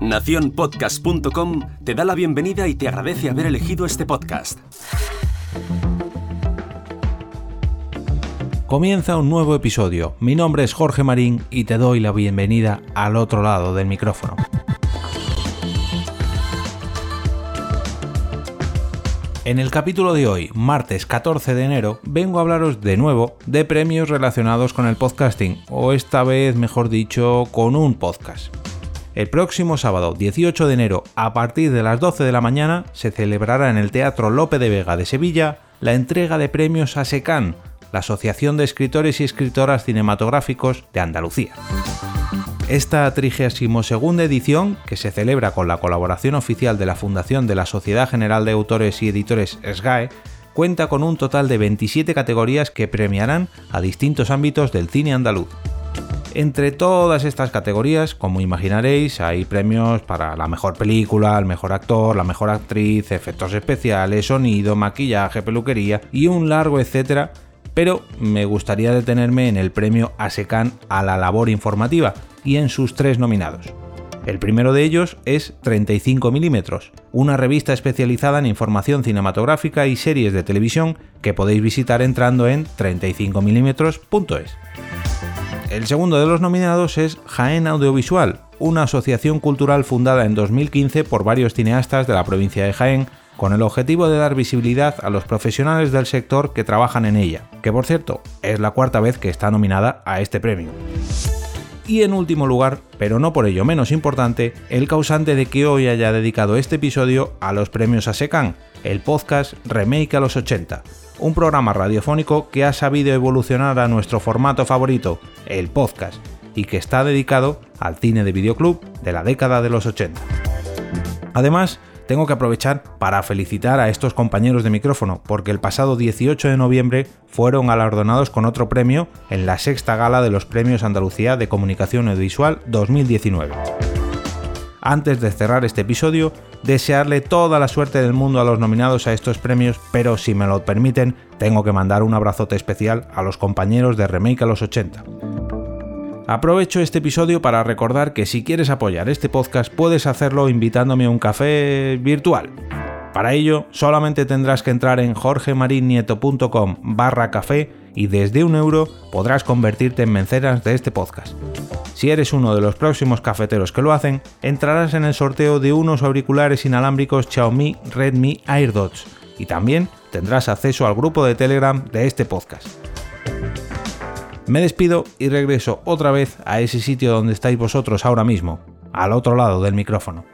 Naciónpodcast.com te da la bienvenida y te agradece haber elegido este podcast. Comienza un nuevo episodio. Mi nombre es Jorge Marín y te doy la bienvenida al otro lado del micrófono. En el capítulo de hoy, martes 14 de enero, vengo a hablaros de nuevo de premios relacionados con el podcasting, o esta vez, mejor dicho, con un podcast. El próximo sábado 18 de enero, a partir de las 12 de la mañana, se celebrará en el Teatro Lope de Vega de Sevilla la entrega de premios a SECAN, la Asociación de Escritores y Escritoras Cinematográficos de Andalucía. Esta 32 edición, que se celebra con la colaboración oficial de la Fundación de la Sociedad General de Autores y Editores SGAE, cuenta con un total de 27 categorías que premiarán a distintos ámbitos del cine andaluz. Entre todas estas categorías, como imaginaréis, hay premios para la mejor película, el mejor actor, la mejor actriz, efectos especiales, sonido, maquillaje, peluquería y un largo etcétera, pero me gustaría detenerme en el premio ASECAN a la labor informativa, y en sus tres nominados. El primero de ellos es 35 mm, una revista especializada en información cinematográfica y series de televisión que podéis visitar entrando en 35mm.es. El segundo de los nominados es Jaén Audiovisual, una asociación cultural fundada en 2015 por varios cineastas de la provincia de Jaén con el objetivo de dar visibilidad a los profesionales del sector que trabajan en ella, que por cierto es la cuarta vez que está nominada a este premio. Y en último lugar, pero no por ello menos importante, el causante de que hoy haya dedicado este episodio a los premios ASECAN, el podcast Remake a los 80, un programa radiofónico que ha sabido evolucionar a nuestro formato favorito, el podcast, y que está dedicado al cine de videoclub de la década de los 80. Además, tengo que aprovechar para felicitar a estos compañeros de micrófono, porque el pasado 18 de noviembre fueron galardonados con otro premio en la sexta gala de los Premios Andalucía de Comunicación Audiovisual 2019. Antes de cerrar este episodio, desearle toda la suerte del mundo a los nominados a estos premios, pero si me lo permiten, tengo que mandar un abrazote especial a los compañeros de Remake a los 80. Aprovecho este episodio para recordar que si quieres apoyar este podcast puedes hacerlo invitándome a un café virtual. Para ello, solamente tendrás que entrar en jorgemarinieto.com barra café y desde un euro podrás convertirte en mecenas de este podcast. Si eres uno de los próximos cafeteros que lo hacen, entrarás en el sorteo de unos auriculares inalámbricos Xiaomi Redmi AirDots y también tendrás acceso al grupo de Telegram de este podcast. Me despido y regreso otra vez a ese sitio donde estáis vosotros ahora mismo, al otro lado del micrófono.